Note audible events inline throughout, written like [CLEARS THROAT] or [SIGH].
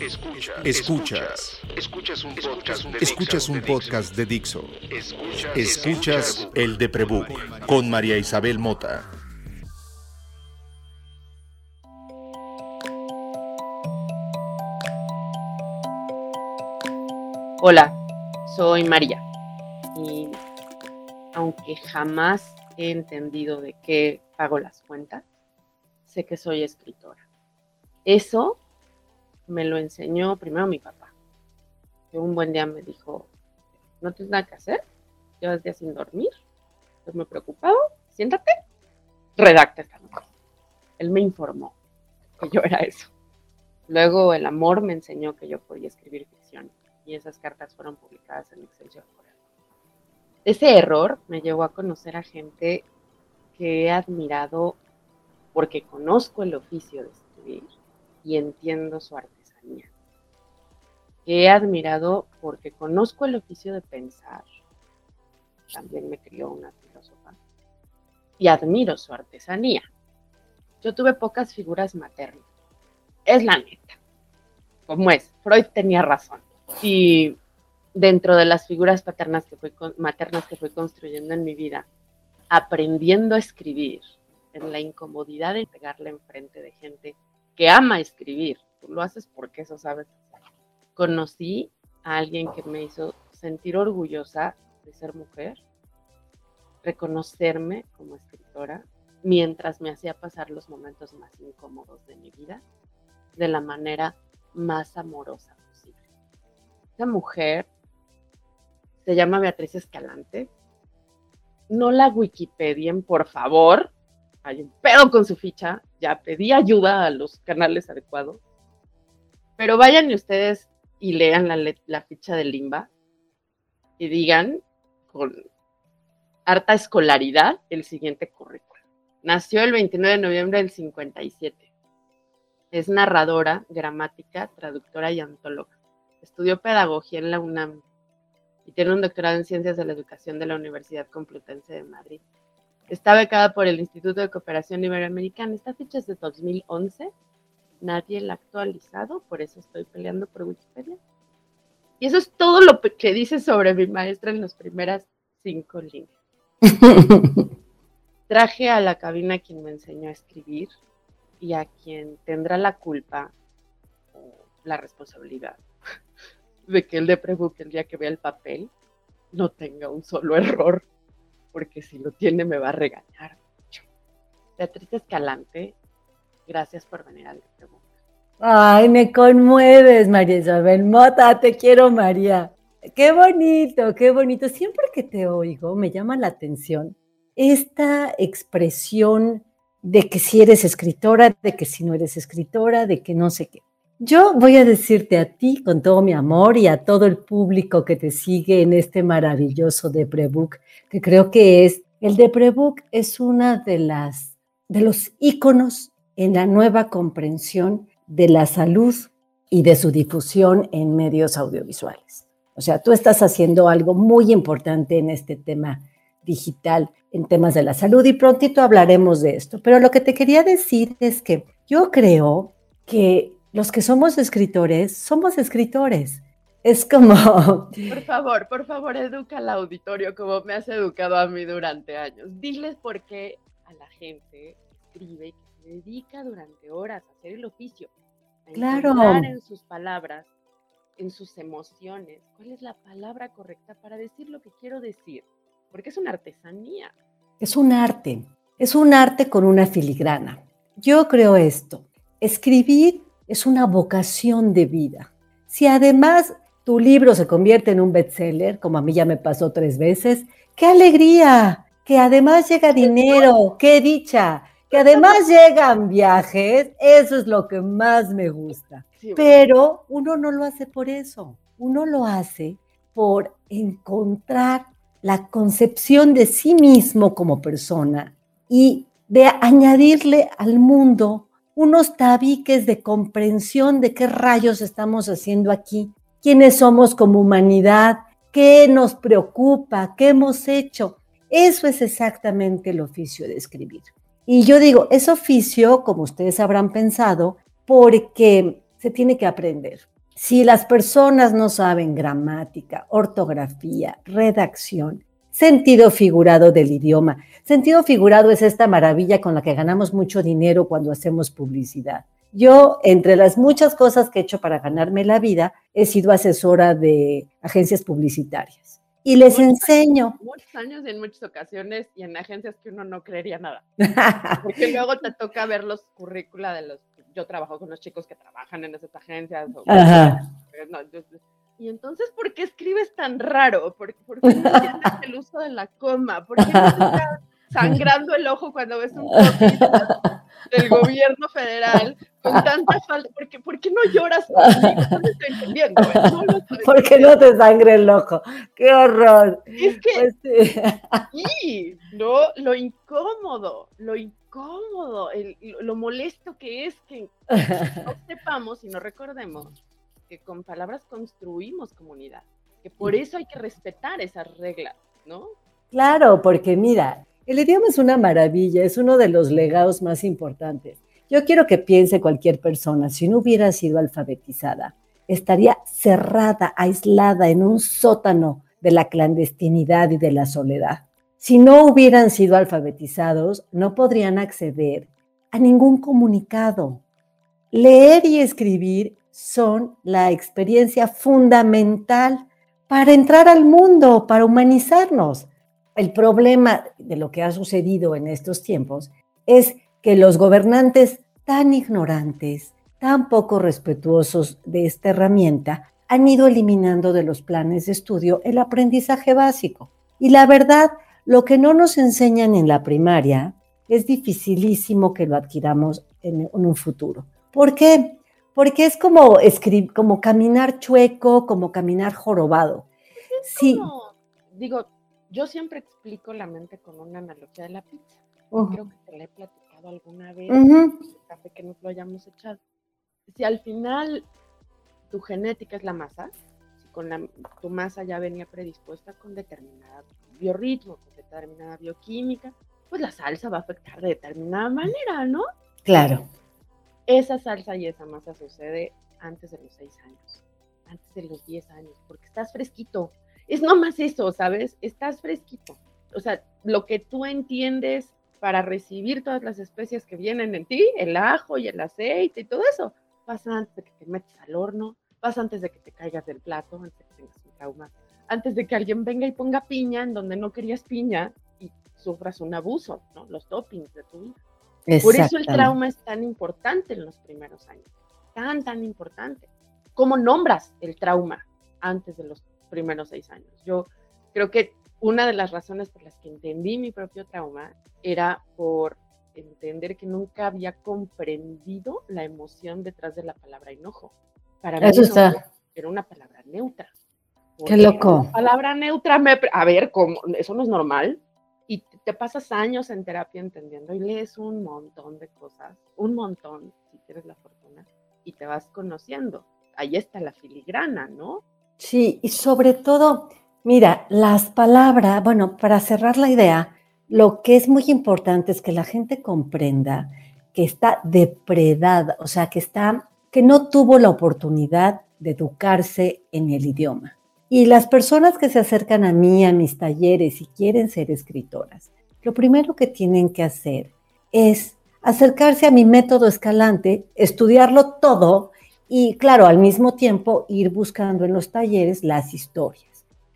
Escuchas. Escuchas. Escuchas un podcast de, Escuchas un podcast de Dixo. Escuchas el de Prebook con María Isabel Mota. Hola, soy María. Y aunque jamás he entendido de qué pago las cuentas, sé que soy escritora. Eso me lo enseñó primero mi papá, que un buen día me dijo, no tienes nada que hacer, llevas días sin dormir, pues me preocupado, siéntate, redacta esta nota. Él me informó que yo era eso. Luego el amor me enseñó que yo podía escribir ficción y esas cartas fueron publicadas en Excelsior Ese error me llevó a conocer a gente que he admirado porque conozco el oficio de escribir y entiendo su arte que he admirado porque conozco el oficio de pensar. También me crió una filósofa. Y admiro su artesanía. Yo tuve pocas figuras maternas. Es la neta. Como es, Freud tenía razón. Y dentro de las figuras paternas que fui, maternas que fui construyendo en mi vida, aprendiendo a escribir, en la incomodidad de pegarle enfrente de gente que ama escribir, tú lo haces porque eso sabes Conocí a alguien que me hizo sentir orgullosa de ser mujer, reconocerme como escritora, mientras me hacía pasar los momentos más incómodos de mi vida de la manera más amorosa posible. Esa mujer se llama Beatriz Escalante. No la Wikipedien, por favor. Hay un pedo con su ficha. Ya pedí ayuda a los canales adecuados. Pero vayan ustedes y lean la, ficha de Limba y digan con harta escolaridad el siguiente currículum. Nació el 29 de noviembre del 57. Es narradora, gramática, traductora y antóloga. Estudió pedagogía en la UNAM y tiene un doctorado en Ciencias de la Educación de la Universidad Complutense de Madrid. Está becada por el Instituto de Cooperación Iberoamericana. Esta ficha es de 2011 nadie la ha actualizado, por eso estoy peleando por Wikipedia. Y eso es todo lo que dice sobre mi maestra en las primeras cinco líneas. [LAUGHS] Traje a la cabina a quien me enseñó a escribir y a quien tendrá la culpa o la responsabilidad [LAUGHS] de que el de Prebook el día que vea el papel no tenga un solo error, porque si lo tiene me va a regañar. Beatriz Escalante Gracias por venir al pregunta. Ay, me conmueves, María Isabel Mota, te quiero, María. Qué bonito, qué bonito. Siempre que te oigo me llama la atención esta expresión de que si eres escritora, de que si no eres escritora, de que no sé qué. Yo voy a decirte a ti con todo mi amor y a todo el público que te sigue en este maravilloso de Prebook, que creo que es el de Prebook es una de las de los íconos en la nueva comprensión de la salud y de su difusión en medios audiovisuales. O sea, tú estás haciendo algo muy importante en este tema digital, en temas de la salud y prontito hablaremos de esto. Pero lo que te quería decir es que yo creo que los que somos escritores, somos escritores. Es como... [LAUGHS] Por favor, por favor, educa al auditorio como me has educado a mí durante años. Diles por qué a la gente escribe dedica durante horas a hacer el oficio, a claro. en sus palabras, en sus emociones, cuál es la palabra correcta para decir lo que quiero decir, porque es una artesanía. Es un arte, es un arte con una filigrana. Yo creo esto, escribir es una vocación de vida. Si además tu libro se convierte en un bestseller, como a mí ya me pasó tres veces, qué alegría, que además llega dinero, qué dicha, que además llegan viajes, eso es lo que más me gusta. Pero uno no lo hace por eso, uno lo hace por encontrar la concepción de sí mismo como persona y de añadirle al mundo unos tabiques de comprensión de qué rayos estamos haciendo aquí, quiénes somos como humanidad, qué nos preocupa, qué hemos hecho. Eso es exactamente el oficio de escribir. Y yo digo, es oficio, como ustedes habrán pensado, porque se tiene que aprender. Si las personas no saben gramática, ortografía, redacción, sentido figurado del idioma, sentido figurado es esta maravilla con la que ganamos mucho dinero cuando hacemos publicidad. Yo, entre las muchas cosas que he hecho para ganarme la vida, he sido asesora de agencias publicitarias. Y les enseño. muchos años en muchas ocasiones y en agencias que uno no creería nada. Porque luego te toca ver los currícula de los. Yo trabajo con los chicos que trabajan en esas agencias. Ajá. y entonces, ¿por qué escribes tan raro? ¿Por, qué no entiendes el uso de la coma? ¿Por qué no estás sangrando el ojo cuando ves un [LAUGHS] del gobierno federal con [LAUGHS] tanta falta, porque ¿por qué no lloras No lo estoy entendiendo, ¿Por qué no te sangre el ojo? ¡Qué horror! Es que, pues sí. [LAUGHS] ¿no? Lo incómodo, lo incómodo, lo molesto que es que [LAUGHS] no sepamos y no recordemos que con palabras construimos comunidad, que por eso hay que respetar esas reglas, ¿no? Claro, porque mira, el idioma es una maravilla, es uno de los legados más importantes. Yo quiero que piense cualquier persona, si no hubiera sido alfabetizada, estaría cerrada, aislada en un sótano de la clandestinidad y de la soledad. Si no hubieran sido alfabetizados, no podrían acceder a ningún comunicado. Leer y escribir son la experiencia fundamental para entrar al mundo, para humanizarnos. El problema de lo que ha sucedido en estos tiempos es que los gobernantes tan ignorantes, tan poco respetuosos de esta herramienta, han ido eliminando de los planes de estudio el aprendizaje básico. Y la verdad, lo que no nos enseñan en la primaria es dificilísimo que lo adquiramos en, un futuro. ¿Por qué? Porque es como, como caminar chueco, como caminar jorobado. sí. digo, yo siempre explico la mente con una analogía de la pizza. Creo que te la he platicado alguna vez, café que nos lo hayamos echado. Si al final tu genética es la masa, si con la, tu masa ya venía predispuesta con determinado biorritmo, con determinada bioquímica, pues la salsa va a afectar de determinada manera, ¿no? Claro. Esa salsa y esa masa sucede antes de los seis años, antes de los diez años, porque estás fresquito, es nomás eso, ¿sabes? Estás fresquito. O sea, lo que tú entiendes para recibir todas las especies que vienen en ti, el ajo y el aceite y todo eso, pasa antes de que te metes al horno, pasa antes de que te caigas del plato, antes de que tengas un trauma, antes de que alguien venga y ponga piña en donde no querías piña y sufras un abuso, ¿no? Los toppings de tu vida. Por eso el trauma es tan importante en los primeros años, tan, tan importante. ¿Cómo nombras el trauma antes de los primeros seis años. Yo creo que una de las razones por las que entendí mi propio trauma era por entender que nunca había comprendido la emoción detrás de la palabra enojo. Para mí Eso está. era una palabra neutra. Qué loco. Palabra neutra, me, a ver, ¿cómo? eso no es normal. Y te pasas años en terapia entendiendo y lees un montón de cosas, un montón, si tienes la fortuna, y te vas conociendo. Ahí está la filigrana, ¿no? Sí, y sobre todo, mira, las palabras, bueno, para cerrar la idea, lo que es muy importante es que la gente comprenda que está depredada, o sea, que está, que no tuvo la oportunidad de educarse en el idioma. Y las personas que se acercan a mí, a mis talleres y quieren ser escritoras, lo primero que tienen que hacer es acercarse a mi método escalante, estudiarlo todo y claro, al mismo tiempo ir buscando en los talleres las historias.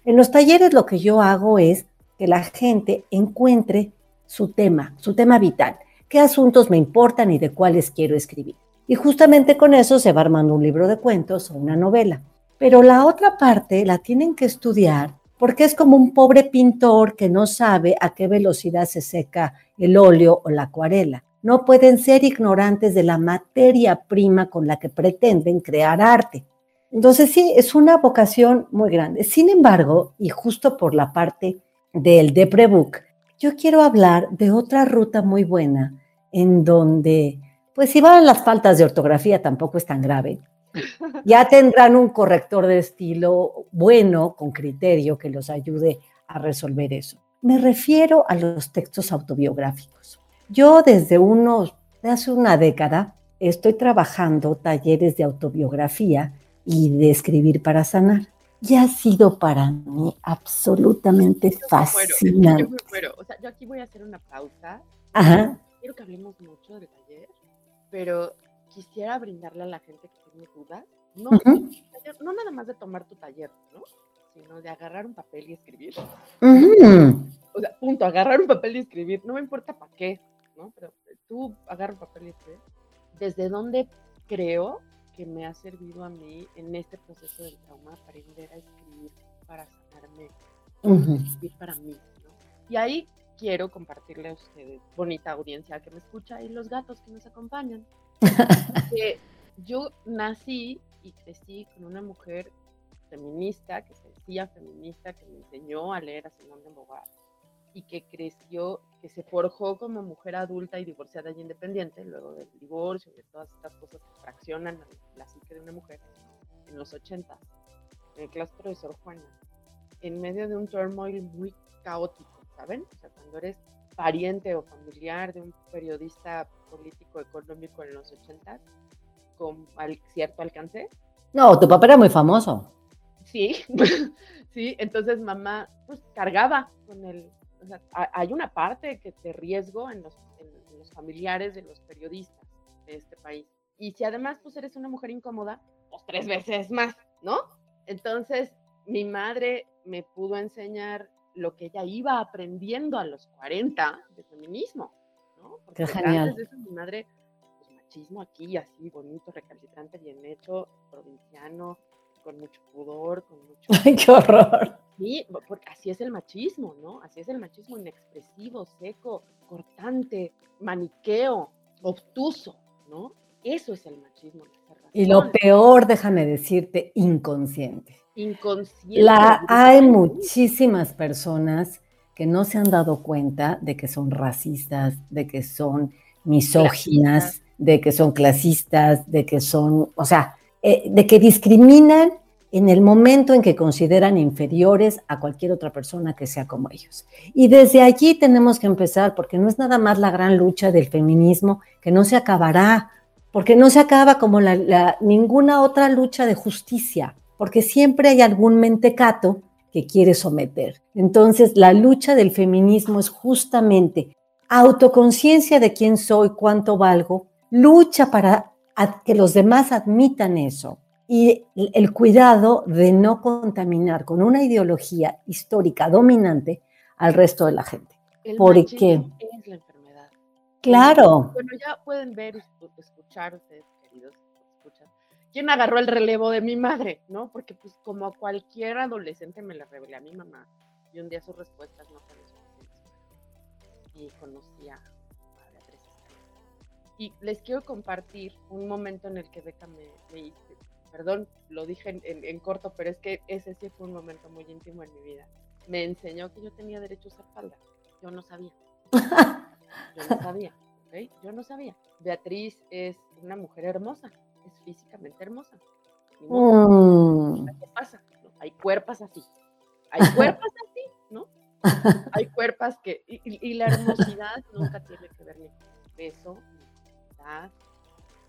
En los talleres lo que yo hago es que la gente encuentre su tema, su tema vital, qué asuntos me importan y de cuáles quiero escribir. Y justamente con eso se va armando un libro de cuentos o una novela. Pero la otra parte la tienen que estudiar porque es como un pobre pintor que no sabe a qué velocidad se seca el óleo o la acuarela no pueden ser ignorantes de la materia prima con la que pretenden crear arte. Entonces sí, es una vocación muy grande. Sin embargo, y justo por la parte del Deprebook, yo quiero hablar de otra ruta muy buena en donde, pues si van las faltas de ortografía tampoco es tan grave. [LAUGHS] Ya tendrán un corrector de estilo bueno, con criterio, que los ayude a resolver eso. Me refiero a los textos autobiográficos. Yo desde unos, hace una década, estoy trabajando talleres de autobiografía y de escribir para sanar. Y ha sido para mí absolutamente fascinante. Yo, me O sea, yo aquí voy a hacer una pausa. Ajá. Quiero que hablemos mucho del taller, pero quisiera brindarle a la gente que tiene dudas, no, no nada más de tomar tu taller, ¿no? Sino de agarrar un papel y escribir. O sea, punto, agarrar un papel y escribir. No me importa para qué, ¿no? Pero tú agarra un papel y escribir. ¿Desde dónde creo que me ha servido a mí en este proceso del trauma aprender a escribir para sanarme, escribir para mí? ¿no? Y ahí quiero compartirle a ustedes, bonita audiencia que me escucha y los gatos que nos acompañan, [LAUGHS] que yo nací y crecí con una mujer feminista, que se decía feminista, que me enseñó a leer a Simón de Beauvoir y que creció, que se forjó como mujer adulta y divorciada y independiente, luego del divorcio de todas estas cosas que fraccionan la psique de una mujer en los 80, en el claustro de Sor Juana, en medio de un turmoil muy caótico, ¿saben? O sea, cuando eres pariente o familiar de un periodista político económico en los 80 con cierto alcance. No, tu papá era muy famoso. Sí, [LAUGHS] sí, entonces mamá pues cargaba con el, o sea, hay una parte que de riesgo en los, en los familiares de los periodistas de este país. Y si además pues eres una mujer incómoda, pues tres veces más, ¿no? Entonces mi madre me pudo enseñar lo que ella iba aprendiendo a los 40 de feminismo, ¿no? Porque Qué genial. Antes de eso mi madre, pues machismo aquí, así, bonito, recalcitrante, bien hecho, provinciano, con mucho pudor, con mucho... [LAUGHS] ¡Ay, qué horror! Sí, porque así es el machismo, ¿no? Así es el machismo inexpresivo, seco, cortante, maniqueo, obtuso, ¿no? Eso es el machismo. Y lo peor, déjame decirte, inconsciente. Inconsciente. La, hay muchísimas personas que no se han dado cuenta de que son racistas, de que son misóginas, de que son clasistas, de que son, o sea, eh, de que discriminan en el momento en que consideran inferiores a cualquier otra persona que sea como ellos. Y desde allí tenemos que empezar, porque no es nada más la gran lucha del feminismo, que no se acabará, porque no se acaba como ninguna otra lucha de justicia, porque siempre hay algún mentecato que quiere someter. Entonces, la lucha del feminismo es justamente autoconciencia de quién soy, cuánto valgo, lucha para que los demás admitan eso, y el cuidado de no contaminar con una ideología histórica dominante al resto de la gente. El Porque es la enfermedad. Claro. Bueno, ya pueden ver, escuchar ustedes, queridos, escuchan, quién agarró el relevo de mi madre, ¿no? Porque pues como a cualquier adolescente me la revelé a mi mamá y un día sus respuestas no fueron suficientes. Y conocía. Y les quiero compartir un momento en el que Beca me, me perdón, lo dije en, corto, pero es que ese sí fue un momento muy íntimo en mi vida. Me enseñó que yo tenía derecho a usar falda. Yo no sabía. Yo no sabía, ¿ok? Yo no sabía. Beatriz es una mujer hermosa, es físicamente hermosa. Mm. ¿Qué pasa? Hay cuerpos así. Hay cuerpos [LAUGHS] así, ¿no? Hay cuerpos que... Y, la hermosidad nunca tiene que ver ni con peso,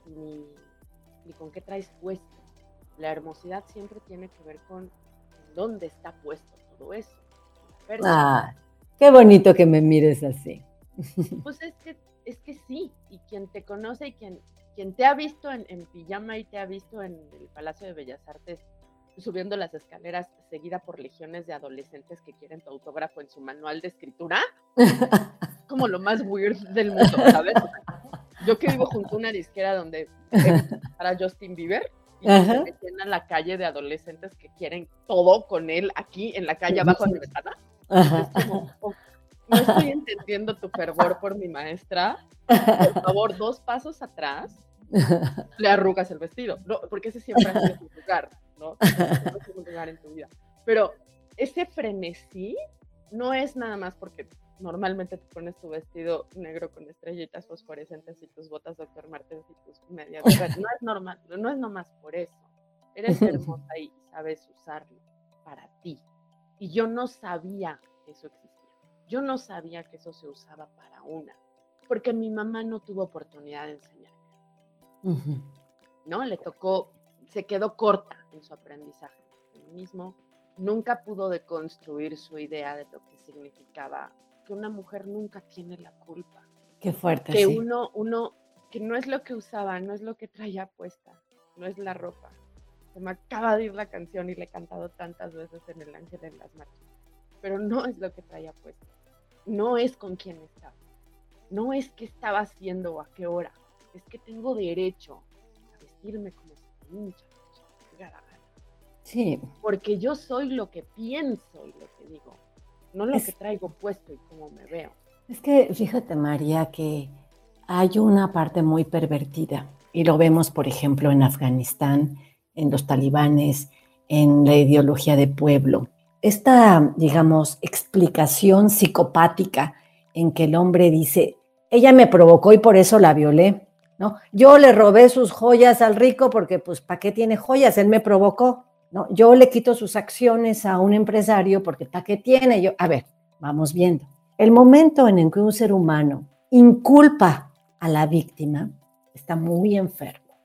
ni ni, ni con qué traes puesto la hermosidad siempre tiene que ver con dónde está puesto todo eso. Ah, qué bonito que me mires así. [LAUGHS] Pues es que, es que sí, y quien te conoce y quien, quien te ha visto en, pijama y te ha visto en el Palacio de Bellas Artes subiendo las escaleras seguida por legiones de adolescentes que quieren tu autógrafo en su manual de escritura, [LAUGHS] como lo más weird del mundo, ¿sabes? [LAUGHS] Yo que vivo junto a una disquera donde para [LAUGHS] Justin Bieber, y se meten a la calle de adolescentes que quieren todo con él aquí en la calle abajo de mi ventana. Oh, no estoy entendiendo tu fervor por mi maestra. Por favor, dos pasos atrás, [LAUGHS] le arrugas el vestido. No, porque ese siempre ha sido tu lugar, ¿no? [LAUGHS] Es un lugar en tu vida. Pero ese frenesí no es nada más porque normalmente te pones tu vestido negro con estrellitas fosforescentes y tus botas Dr. Martens y tus medias. No es normal, no es nomás por eso. Eres [LAUGHS] hermosa y sabes usarlo para ti. Y yo no sabía que eso existía. Yo no sabía que eso se usaba para una, porque mi mamá no tuvo oportunidad de enseñarme. ¿no? Le tocó, se quedó corta en su aprendizaje feminismo, nunca pudo deconstruir su idea de lo que significaba que una mujer nunca tiene la culpa. Qué fuerte. Que uno, uno, que no es lo que usaba, no es lo que traía puesta, no es la ropa. Se me acaba de ir la canción y le he cantado tantas veces en el Ángel en las Marchas, pero no es lo que traía puesta, no es con quién estaba, no es qué estaba haciendo o a qué hora, es que tengo derecho a vestirme como si mucha Sí. Porque yo soy lo que pienso y lo que digo, no lo que traigo puesto y cómo me veo. Es que fíjate, María, que hay una parte muy pervertida y lo vemos, por ejemplo, en Afganistán, en los talibanes, en la ideología de pueblo. Esta, digamos, explicación psicopática en que el hombre dice, ella me provocó y por eso la violé, ¿no? Yo le robé sus joyas al rico porque, pues, ¿para qué tiene joyas? Él me provocó. ¿No? Yo le quito sus acciones a un empresario porque ¿para qué tiene? Yo, a ver, vamos viendo. El momento en el que un ser humano inculpa a la víctima está muy enfermo.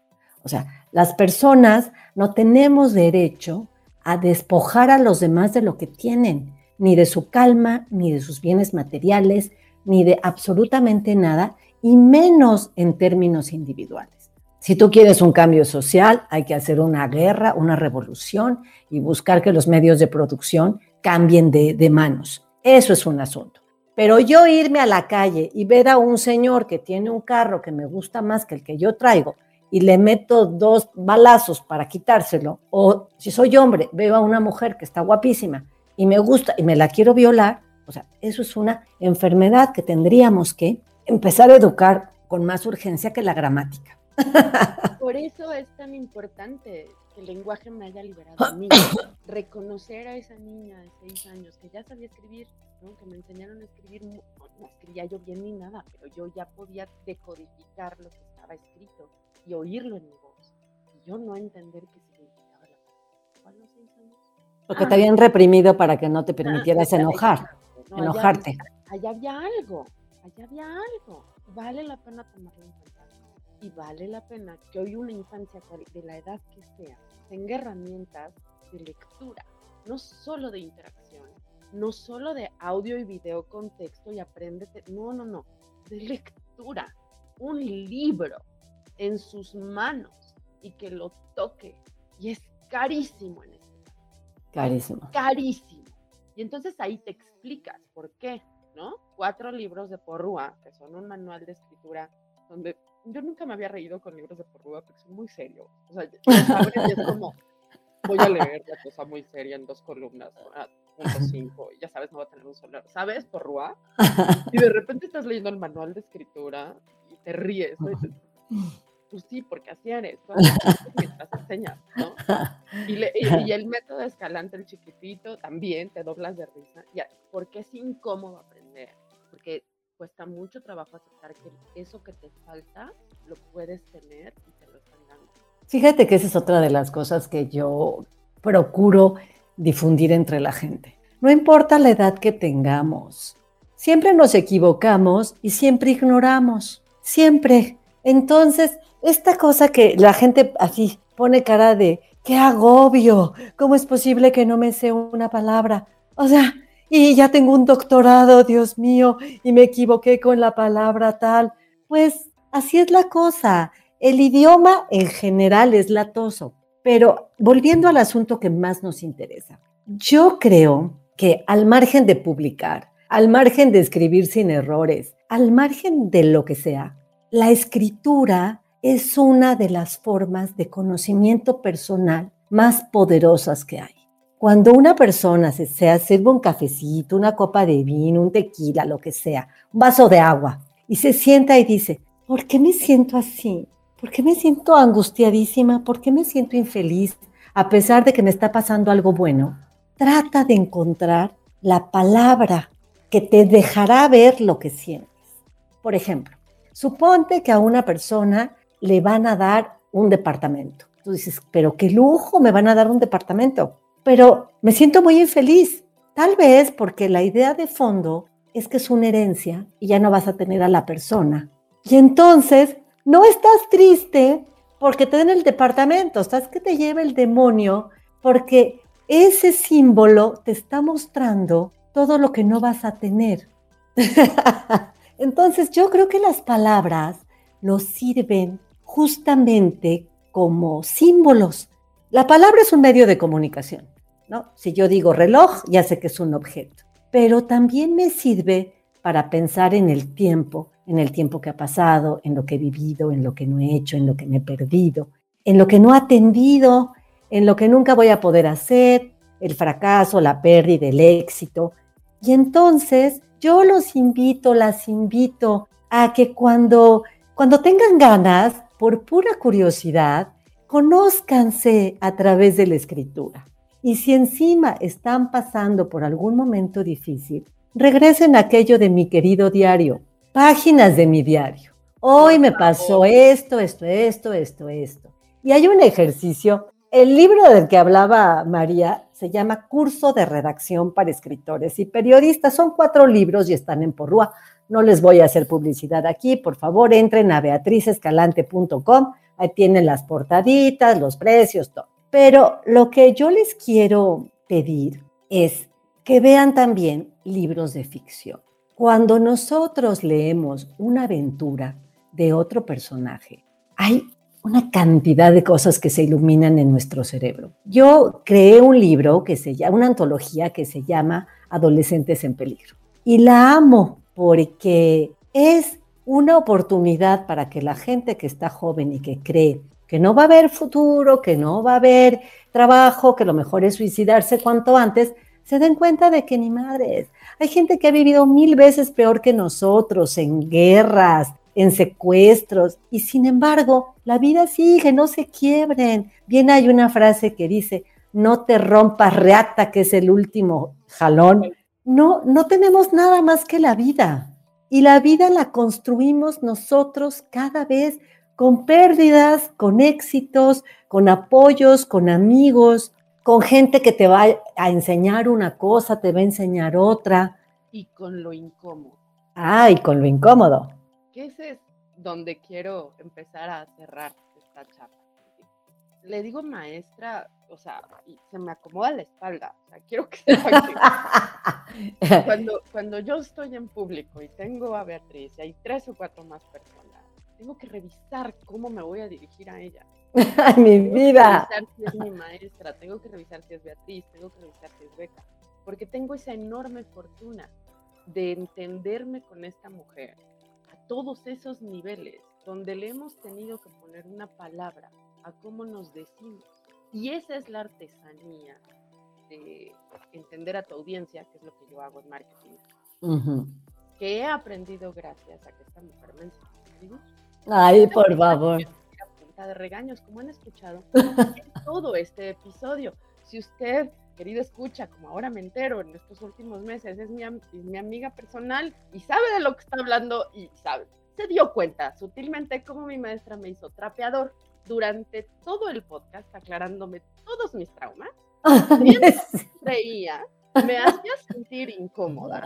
O sea, las personas no tenemos derecho a despojar a los demás de lo que tienen, ni de su calma, ni de sus bienes materiales, ni de absolutamente nada, y menos en términos individuales. Si tú quieres un cambio social, hay que hacer una guerra, una revolución y buscar que los medios de producción cambien de, manos. Eso es un asunto. Pero yo irme a la calle y ver a un señor que tiene un carro que me gusta más que el que yo traigo y le meto dos balazos para quitárselo, o si soy hombre, veo a una mujer que está guapísima y me gusta y me la quiero violar, o sea, eso es una enfermedad que tendríamos que empezar a educar con más urgencia que la gramática. [LAUGHS] Por eso es tan importante que el lenguaje me haya liberado a mí. [COUGHS] Reconocer a esa niña de seis años que ya sabía escribir, que me enseñaron a escribir, no, escribía yo bien ni nada, pero yo ya podía decodificar lo que estaba escrito y oírlo en mi voz. Y yo no entender qué significaba la palabra. los seis años? Porque te habían reprimido para que no te ah, permitieras [LAUGHS] enojar, enojarte. Allá, había algo, allá había algo. Vale la pena tomarlo en cuenta y vale la pena que hoy una infancia de la edad que sea tenga herramientas de lectura, no solo de interacción, no solo de audio y video con texto y apréndete, no, no, no, de lectura, un libro en sus manos y que lo toque. Y es carísimo en este Carísimo. Carísimo. Y entonces ahí te explicas por qué, ¿no? Cuatro libros de Porrúa, que son un manual de escritura donde yo nunca me había reído con libros de porrúa porque son muy serios. O sea, es como, voy a leer la cosa muy seria en dos columnas, punto cinco, y ya sabes, no va a tener un solar. ¿Sabes, porrúa? Y de repente estás leyendo el manual de escritura y te ríes. pues sí, porque así eres, mientras enseñas, ¿no? Y, y, el método escalante, el chiquitito, también te doblas de risa, ya, porque es incómodo aprender, porque cuesta mucho trabajo aceptar que eso que te falta lo puedes tener y te lo están dando. Fíjate que esa es otra de las cosas que yo procuro difundir entre la gente. No importa la edad que tengamos, siempre nos equivocamos y siempre ignoramos, siempre. Entonces, esta cosa que la gente así pone cara de, qué agobio, ¿cómo es posible que no me sé una palabra? O sea, y ya tengo un doctorado, Dios mío, y me equivoqué con la palabra tal. Pues así es la cosa. El idioma en general es latoso. Pero volviendo al asunto que más nos interesa, yo creo que al margen de publicar, al margen de escribir sin errores, al margen de lo que sea, la escritura es una de las formas de conocimiento personal más poderosas que hay. Cuando una persona se, se sirve un cafecito, una copa de vino, un tequila, lo que sea, un vaso de agua, y se sienta y dice, ¿por qué me siento así? ¿Por qué me siento angustiadísima? ¿Por qué me siento infeliz? A pesar de que me está pasando algo bueno. Trata de encontrar la palabra que te dejará ver lo que sientes. Por ejemplo, suponte que a una persona le van a dar un departamento. Tú dices, pero qué lujo, me van a dar un departamento pero me siento muy infeliz. Tal vez porque la idea de fondo es que es una herencia y ya no vas a tener a la persona. Y entonces no estás triste porque te den el departamento, ¿sabes que te lleva el demonio? Porque ese símbolo te está mostrando todo lo que no vas a tener. [LAUGHS] Entonces yo creo que las palabras nos sirven justamente como símbolos. La palabra es un medio de comunicación, ¿no? Si yo digo reloj, ya sé que es un objeto, pero también me sirve para pensar en el tiempo, en el tiempo que ha pasado, en lo que he vivido, en lo que no he hecho, en lo que me he perdido, en lo que no he atendido, en lo que nunca voy a poder hacer, el fracaso, la pérdida, el éxito. Y entonces yo los invito, las invito a que cuando, cuando tengan ganas, por pura curiosidad, conózcanse a través de la escritura. Y si encima están pasando por algún momento difícil, regresen a aquello de mi querido diario, páginas de mi diario. Hoy me pasó esto, esto, esto, esto, esto. Y hay un ejercicio, el libro del que hablaba María se llama Curso de Redacción para Escritores y Periodistas. Son cuatro libros y están en Porrúa. No les voy a hacer publicidad aquí. Por favor, entren a beatrizescalante.com. Ahí tienen las portaditas, los precios, todo. Pero lo que yo les quiero pedir es que vean también libros de ficción. Cuando nosotros leemos una aventura de otro personaje, hay una cantidad de cosas que se iluminan en nuestro cerebro. Yo creé un libro que se llama, una antología que se llama Adolescentes en Peligro. Y la amo porque es una oportunidad para que la gente que está joven y que cree que no va a haber futuro, que no va a haber trabajo, que lo mejor es suicidarse cuanto antes, se den cuenta de que ni madres. Hay gente que ha vivido mil veces peor que nosotros, en guerras, en secuestros, y sin embargo, la vida sigue, no se quiebren. Bien hay una frase que dice, no te rompas reata, que es el último jalón. No, no tenemos nada más que la vida. Y la vida la construimos nosotros cada vez con pérdidas, con éxitos, con apoyos, con amigos, con gente que te va a enseñar una cosa, te va a enseñar otra. Y con lo incómodo. Ah, y con lo incómodo. ¿Qué es donde quiero empezar a cerrar esta charla. Le digo maestra, o sea, y se me acomoda la espalda. O sea, quiero que [LAUGHS] cuando, cuando yo estoy en público y tengo a Beatriz y hay tres o cuatro más personas, tengo que revisar cómo me voy a dirigir a ella. mi vida. Tengo que revisar si es mi maestra, tengo que revisar si es Beatriz, tengo que revisar si es Beca, porque tengo esa enorme fortuna de entenderme con esta mujer todos esos niveles donde le hemos tenido que poner una palabra a cómo nos decimos. Y esa es la artesanía de entender a tu audiencia, que es lo que yo hago en marketing, que he aprendido gracias a que esta mujer me enseñó. Ay, por favor. de regaños, como han escuchado [LAUGHS] todo este episodio. Si usted querido escucha, como ahora me entero en estos últimos meses, es mi, mi amiga personal y sabe de lo que está hablando y sabe, se dio cuenta sutilmente como mi maestra me hizo trapeador durante todo el podcast, aclarándome todos mis traumas. Veía, me hacía sentir incómoda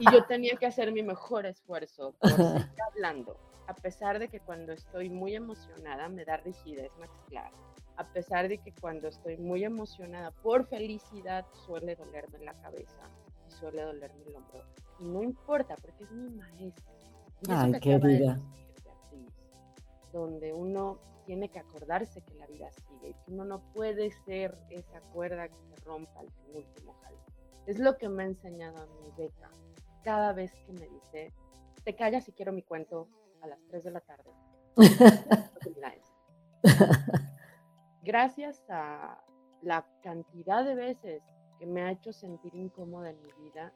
y yo tenía que hacer mi mejor esfuerzo por seguir hablando, a pesar de que cuando estoy muy emocionada me da rigidez maxilar a pesar de que cuando estoy muy emocionada por felicidad suele dolerme la cabeza y suele dolerme el hombro. Y no importa, porque es mi maestra. Ay, qué vida. Donde uno tiene que acordarse que la vida sigue y que uno no puede ser esa cuerda que se rompa al último jalo. Es lo que me ha enseñado a mi beca. Cada vez que me dice, te callas si quiero mi cuento a las 3 de la tarde. [LAUGHS] gracias a la cantidad de veces que me ha hecho sentir incómoda en mi vida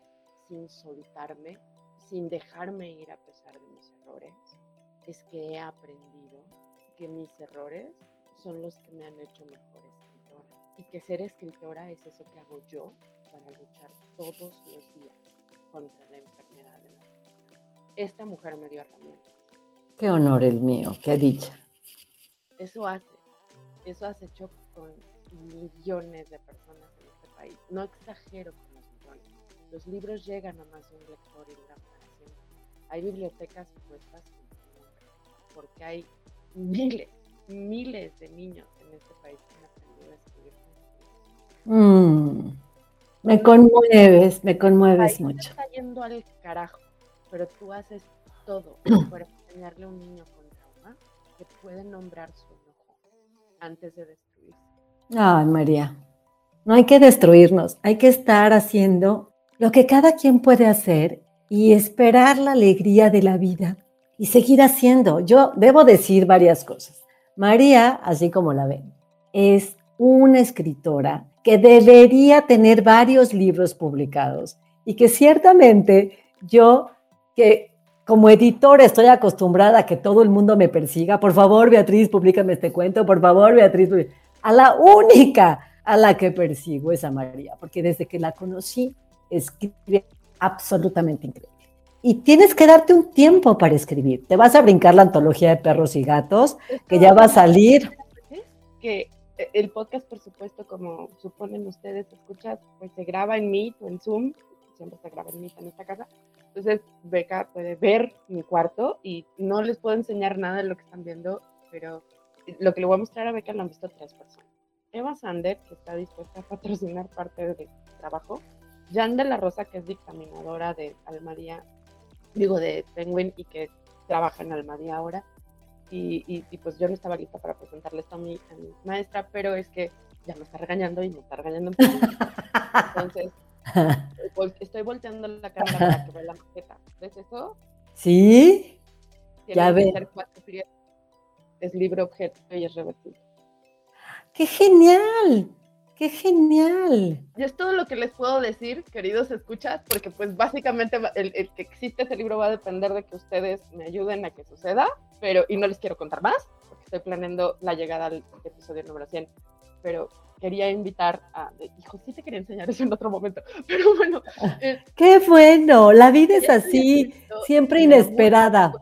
sin soltarme, sin dejarme ir a pesar de mis errores, es que he aprendido que mis errores son los que me han hecho mejor escritora y que ser escritora es eso que hago yo para luchar todos los días contra la enfermedad de la vida. Esta mujer me dio herramientas. Qué honor el mío, qué dicha. Eso hace eso has hecho con millones de personas en este país. No exagero con los millones. Los libros llegan a más de un lector y duran para siempre. Hay bibliotecas puestas porque hay miles miles de niños en este país que han aprendido a escribir. Mm, me conmueves, me conmueves mucho. está yendo al carajo, pero tú haces todo [CLEARS THROAT] para enseñarle a un niño con trauma que puede nombrar su enojo antes de destruirse. Ay, María, no hay que destruirnos, hay que estar haciendo lo que cada quien puede hacer y esperar la alegría de la vida y seguir haciendo. Yo debo decir varias cosas. María, así como la ven, es una escritora que debería tener varios libros publicados y que ciertamente yo, que como editora estoy acostumbrada a que todo el mundo me persiga, por favor, Beatriz, públicame este cuento, por favor, Beatriz, a la única a la que persigo es a María, porque desde que la conocí escribe absolutamente increíble. Y tienes que darte un tiempo para escribir. Te vas a brincar la antología de perros y gatos, que ya va a salir. Que eh, el podcast, por supuesto, como suponen ustedes, escuchas, pues se graba en Meet o en Zoom, siempre se graba en Meet en esta casa. Entonces, Beca puede ver mi cuarto y no les puedo enseñar nada de lo que están viendo, pero lo que le voy a mostrar a Beca lo han visto tres personas. Eva Sander, que está dispuesta a patrocinar parte del trabajo, Jan de la Rosa, que es dictaminadora de Almadía, digo, de Penguin y que trabaja en Almadía ahora, y, y, y, pues yo no estaba lista para presentarle esto a mi, a mi, maestra, pero es que ya me está regañando y me está regañando un poco. Entonces, [LAUGHS] estoy volteando la cámara para que vea la maqueta. ¿Ves eso? Sí. Ya ve. Es libre objeto y es revertible. ¡Qué genial! ¡Qué genial! Y es todo lo que les puedo decir, queridos escuchas, porque pues básicamente el, el, que existe este libro va a depender de que ustedes me ayuden a que suceda, pero y no les quiero contar más, porque estoy planeando la llegada al episodio número 100, pero quería invitar a, hijo, sí te quería enseñar eso en otro momento, [LAUGHS] pero bueno. Eh, ¡Qué bueno! La vida es así, siempre inesperada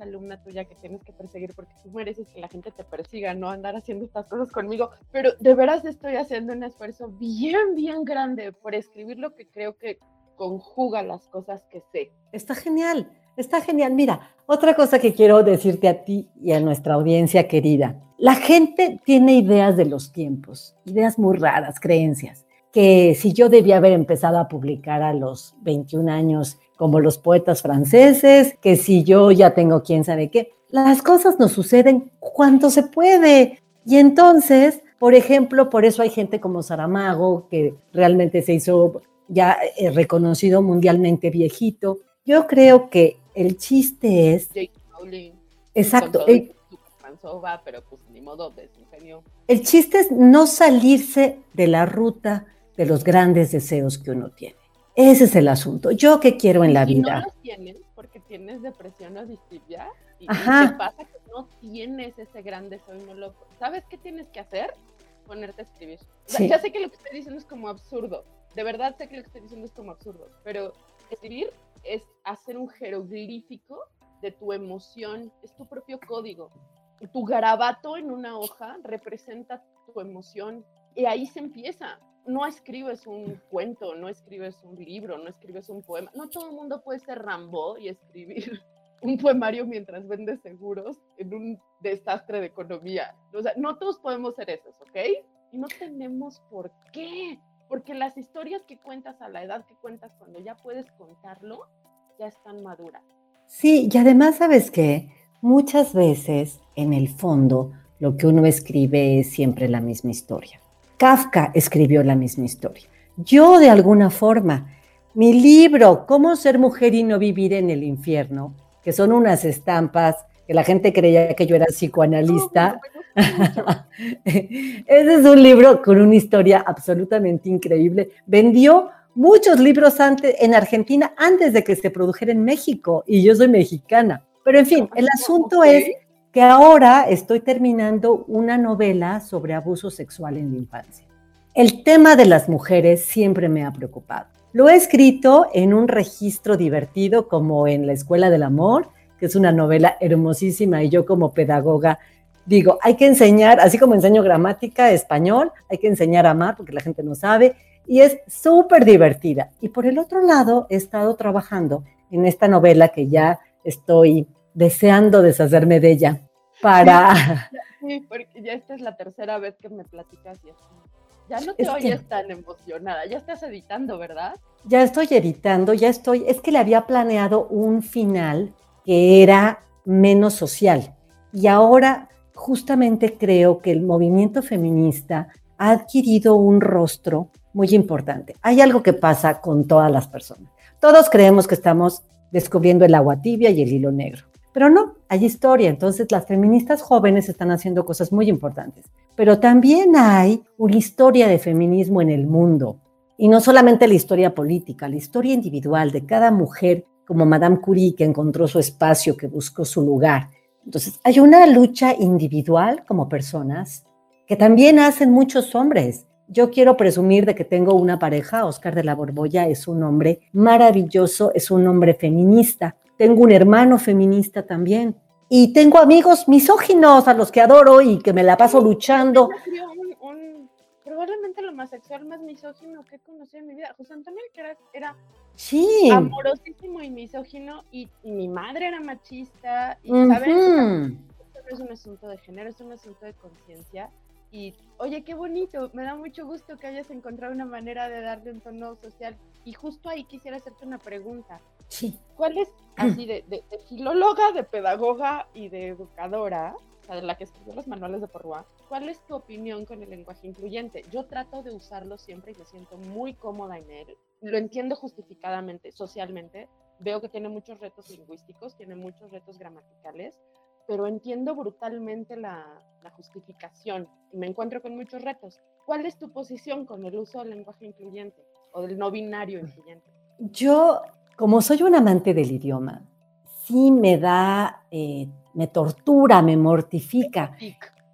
alumna tuya que tienes que perseguir porque tú mereces que la gente te persiga, no andar haciendo estas cosas conmigo, pero de veras estoy haciendo un esfuerzo bien, bien grande por escribir lo que creo que conjuga las cosas que sé. Está genial, está genial. Mira, otra cosa que quiero decirte a ti y a nuestra audiencia querida. La gente tiene ideas de los tiempos, ideas muy raras, creencias, que si yo debía haber empezado a publicar a los 21 años como los poetas franceses, que si yo ya tengo quién sabe qué. Las cosas nos suceden cuando se puede. Y entonces, por ejemplo, por eso hay gente como Saramago, que realmente se hizo ya eh, reconocido mundialmente viejito. Yo creo que el chiste es... Jake Rowling. Exacto. El, pero pues ni modo, desingenio. El chiste es no salirse de la ruta de los grandes deseos que uno tiene. Ese es el asunto. ¿Yo qué quiero en la y vida? No los tienes porque tienes depresión o distimia y, Ajá. y te pasa que no tienes ese gran deseo y no lo... ¿Sabes qué tienes que hacer? Ponerte a escribir. Sí. Ya sé que lo que estoy diciendo es como absurdo. De verdad sé que lo que estoy diciendo es como absurdo. Pero escribir es hacer un jeroglífico de tu emoción. Es tu propio código. Tu garabato en una hoja representa tu emoción. Y ahí se empieza no escribes un cuento, no escribes un libro, no escribes un poema. No todo el mundo puede ser Rambo y escribir [LAUGHS] un poemario mientras vende seguros en un desastre de economía. O sea, no todos podemos ser esos, ¿ok? Y no tenemos por qué. Porque las historias que cuentas a la edad que cuentas cuando ya puedes contarlo, ya están maduras. Sí, y además, ¿sabes qué? Muchas veces, en el fondo, lo que uno escribe es siempre la misma historia. Kafka escribió la misma historia. Yo, de alguna forma, mi libro, Cómo ser mujer y no vivir en el infierno, que son unas estampas que la gente creía que yo era psicoanalista. [LAUGHS] Ese es un libro con una historia absolutamente increíble. Vendió muchos libros antes, en Argentina antes de que se produjera en México, y yo soy mexicana. Pero en fin, el asunto es que ahora estoy terminando una novela sobre abuso sexual en la infancia. El tema de las mujeres siempre me ha preocupado. Lo he escrito en un registro divertido como en La Escuela del Amor, que es una novela hermosísima y yo como pedagoga digo, hay que enseñar, así como enseño gramática, español, hay que enseñar a amar porque la gente no sabe y es súper divertida. Y por el otro lado, he estado trabajando en esta novela que ya estoy deseando deshacerme de ella, para... [LAUGHS] Sí, porque ya esta es la tercera vez que me platicas y Ya no te oyes tan emocionada, ya estás editando, ¿verdad? Ya estoy editando, ya estoy, es que le había planeado un final que era menos social. Y ahora justamente creo que el movimiento feminista ha adquirido un rostro muy importante. Hay algo que pasa con todas las personas. Todos creemos que estamos descubriendo el agua tibia y el hilo negro. Pero no, hay historia. Entonces las feministas jóvenes están haciendo cosas muy importantes. Pero también hay una historia de feminismo en el mundo. Y no solamente la historia política, la historia individual de cada mujer como Madame Curie que encontró su espacio, que buscó su lugar. Entonces hay una lucha individual como personas que también hacen muchos hombres. Yo quiero presumir de que tengo una pareja, Oscar de la Borbolla es un hombre maravilloso, es un hombre feminista. Tengo un hermano feminista también. Y tengo amigos misóginos a los que adoro y que me la paso luchando. probablemente lo más sexual, más misógino que he conocido en mi vida. José Antonio Alcaraz era sí. amorosísimo y misógino y, mi madre era machista. Y, ¿sabes? Esto no es un asunto de género, es un asunto de conciencia y oye, qué bonito, me da mucho gusto que hayas encontrado una manera de darle un tono social. Y justo ahí quisiera hacerte una pregunta. Sí. ¿Cuál es, así de, de, filóloga, de pedagoga y de educadora, o sea, de la que escribió los manuales de Porrua, cuál es tu opinión con el lenguaje incluyente? Yo trato de usarlo siempre y me siento muy cómoda en él. Lo entiendo justificadamente, socialmente. Veo que tiene muchos retos lingüísticos, tiene muchos retos gramaticales, pero entiendo brutalmente la, justificación y me encuentro con muchos retos. ¿Cuál es tu posición con el uso del lenguaje incluyente o del no binario incluyente? Yo, como soy un amante del idioma, sí me da, eh, me tortura, me mortifica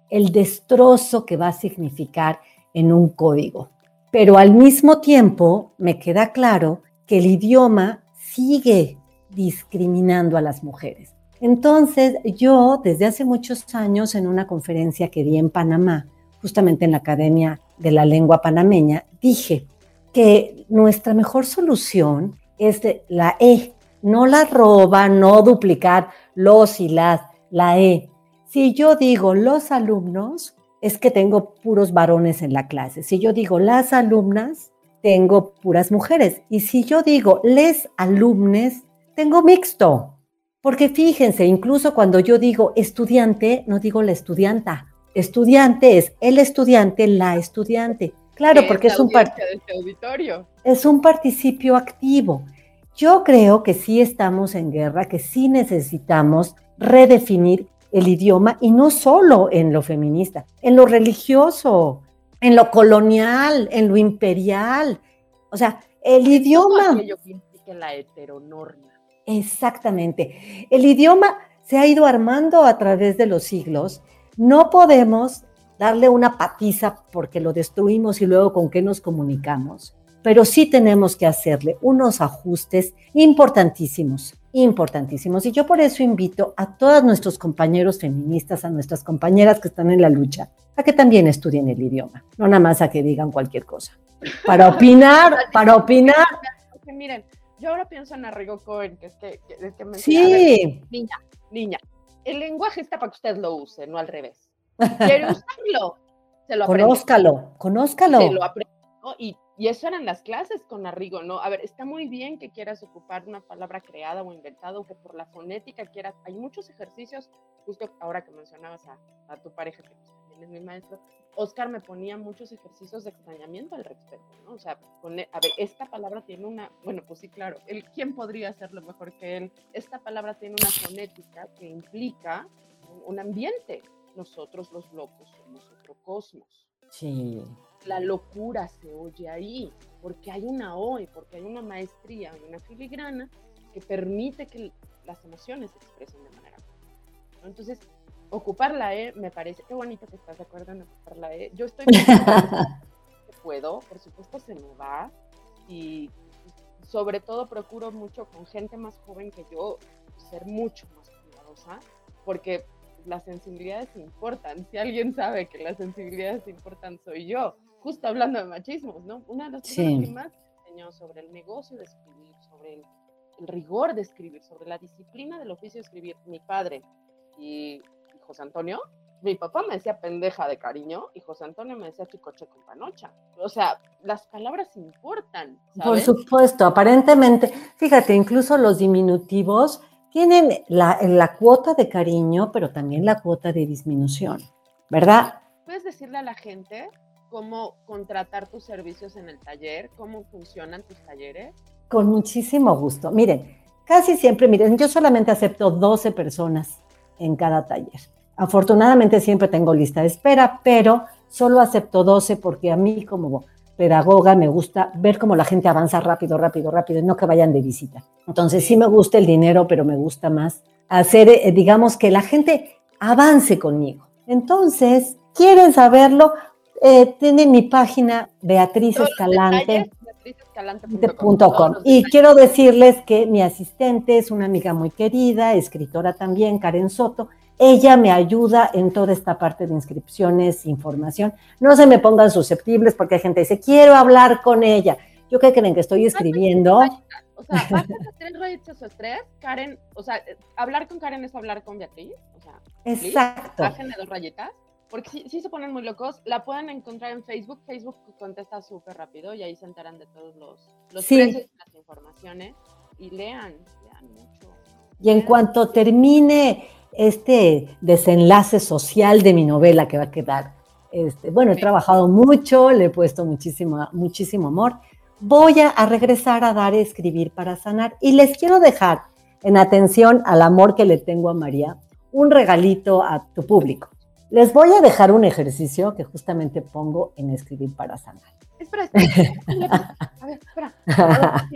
el destrozo que va a significar en un código. Pero al mismo tiempo me queda claro que el idioma sigue discriminando a las mujeres. Entonces, yo desde hace muchos años en una conferencia que di en Panamá, justamente en la Academia de la Lengua Panameña, dije que nuestra mejor solución es la E, no la roba, no duplicar los y las, la E. Si yo digo los alumnos, es que tengo puros varones en la clase. Si yo digo las alumnas, tengo puras mujeres. Y si yo digo les alumnes, tengo mixto. Porque fíjense, incluso cuando yo digo estudiante, no digo la estudianta. Estudiante es el estudiante, la estudiante. Claro, porque es un, este es un participio activo. Yo creo que sí estamos en guerra, que sí necesitamos redefinir el idioma y no solo en lo feminista, en lo religioso, en lo colonial, en lo imperial. O sea, el idioma... que la heteronorma Exactamente. El idioma se ha ido armando a través de los siglos. No podemos darle una patiza porque lo destruimos y luego con qué nos comunicamos, pero sí tenemos que hacerle unos ajustes importantísimos, importantísimos. Y yo por eso invito a todos nuestros compañeros feministas, a nuestras compañeras que están en la lucha, a que también estudien el idioma, no nada más a que digan cualquier cosa. Para [LAUGHS] opinar, para opinar. Miren, yo ahora pienso en Arrigo Cohen, que es que, es que me Sí. niña, niña, el lenguaje está para que usted lo use, no al revés. ¿Quiere usarlo? Se lo aprende. Conózcalo, conózcalo. Se lo aprende, y, y, eso eran las clases con Arrigo, ¿no? A ver, está muy bien que quieras ocupar una palabra creada o inventada, o que por la fonética quieras. Hay muchos ejercicios, justo ahora que mencionabas a, a tu pareja, que pues, también es mi maestro, Oscar me ponía muchos ejercicios de extrañamiento al respecto, ¿no? O sea, a ver, esta palabra tiene una, bueno, pues sí, claro, él, ¿quién podría hacerlo mejor que él? Esta palabra tiene una fonética que implica un, ambiente. Nosotros los locos somos otro cosmos. Sí. La locura se oye ahí, porque hay una O y porque hay una maestría y una filigrana que permite que las emociones se expresen de manera. ¿no? Entonces, ocupar la E me parece, qué bonito que estás de acuerdo en ocupar la E. Yo estoy [LAUGHS] puedo, por supuesto se me va y sobre todo procuro mucho con gente más joven que yo ser mucho más cuidadosa porque las sensibilidades importan. Si alguien sabe que las sensibilidades importan soy yo. Justo hablando de machismos, ¿no? Una de las cosas que más enseñó sobre el negocio de escribir, sobre el, el rigor de escribir, sobre la disciplina del oficio de escribir, mi padre y José Antonio, mi papá me decía pendeja de cariño y José Antonio me decía chicoche con panocha. O sea, las palabras importan. Por supuesto, aparentemente, fíjate, incluso los diminutivos tienen la, la cuota de cariño, pero también la cuota de disminución, ¿verdad? ¿Puedes decirle a la gente cómo contratar tus servicios en el taller, cómo funcionan tus talleres? Con muchísimo gusto. Miren, casi siempre, miren, yo solamente acepto 12 personas en cada taller. Afortunadamente siempre tengo lista de espera, pero solo acepto 12 porque a mí como pedagoga me gusta ver cómo la gente avanza rápido, rápido, rápido, no que vayan de visita. Entonces sí me gusta el dinero, pero me gusta más hacer, eh, digamos, que la gente avance conmigo. Entonces, ¿quieren saberlo? Eh, tiene mi página Beatriz Escalante. Y quiero decirles que mi asistente es una amiga muy querida, escritora también, Karen Soto. Ella me ayuda en toda esta parte de inscripciones, información. No se me pongan susceptibles porque hay gente que dice, quiero hablar con ella. ¿Yo qué creen que estoy escribiendo? O sea, basta tres rayitas o tres, Karen, o sea, hablar con Karen es hablar con Beatriz. O sea, Exacto. Bajen de dos rayitas porque sí, se ponen muy locos. La pueden encontrar en Facebook. Facebook contesta súper rápido y ahí se enteran de todos los, los precios y las informaciones. Y lean, lean mucho. Y en cuanto termine este desenlace social de mi novela que va a quedar, este, bueno, he trabajado mucho, le he puesto muchísimo, muchísimo amor. Voy a, regresar a dar a escribir para sanar. Y les quiero dejar en atención al amor que le tengo a María, un regalito a tu público. Les voy a dejar un ejercicio que justamente pongo en Escribir para Sanar. Espera, espera. A ver, espera.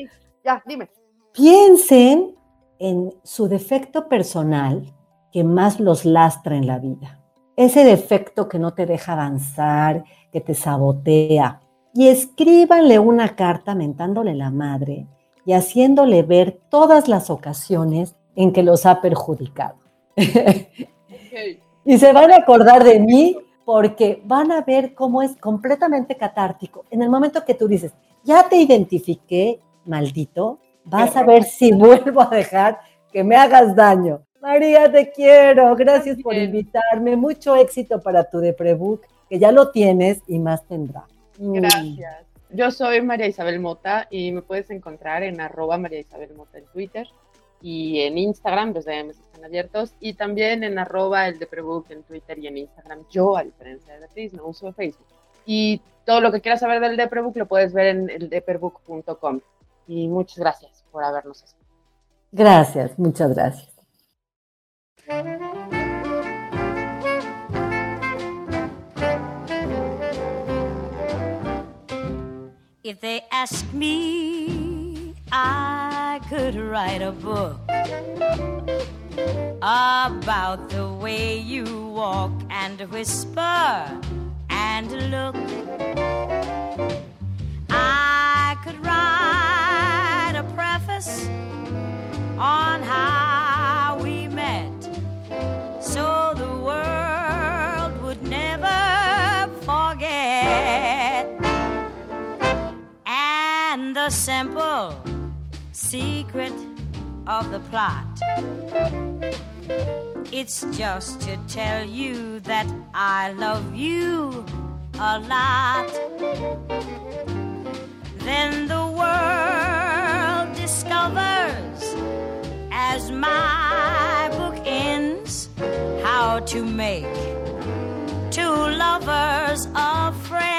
Ya, dime. Piensen en su defecto personal que más los lastra en la vida. Ese defecto que no te deja avanzar, que te sabotea. Y escríbanle una carta mentándole la madre y haciéndole ver todas las ocasiones en que los ha perjudicado. Okay. Y se van a acordar de mí porque van a ver cómo es completamente catártico. En el momento que tú dices, ya te identifiqué, maldito, vas a ver si vuelvo a dejar que me hagas daño. María, te quiero. Gracias por invitarme. Mucho éxito para tu Deprebook, que ya lo tienes y más tendrá. Gracias. Yo soy María Isabel Mota y me puedes encontrar en arroba María Isabel Mota en Twitter y en Instagram los DMs están abiertos y también en arroba el Deprebook en Twitter y en Instagram. Yo, a diferencia de Beatriz, no uso Facebook. Y todo lo que quieras saber del Deprebook lo puedes ver en el deprebook.com. Y muchas gracias por habernos escuchado. Gracias, muchas gracias. If they ask me, I could write a book about the way you walk and whisper and look. I could write a preface on how so the world would never forget. And the simple secret of the plot. It's just to tell you that I love you a lot. Then the world discovers as my to make two lovers a friends.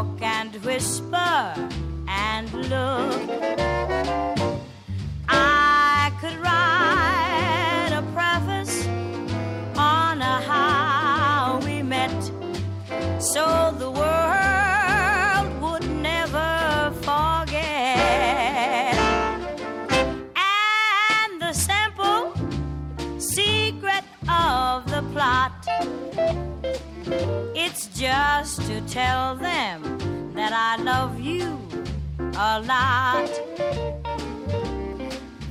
talk and whisper and look. I could ride. To tell them that I love you a lot.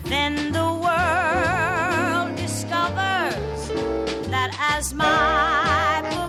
Then the world discovers that as my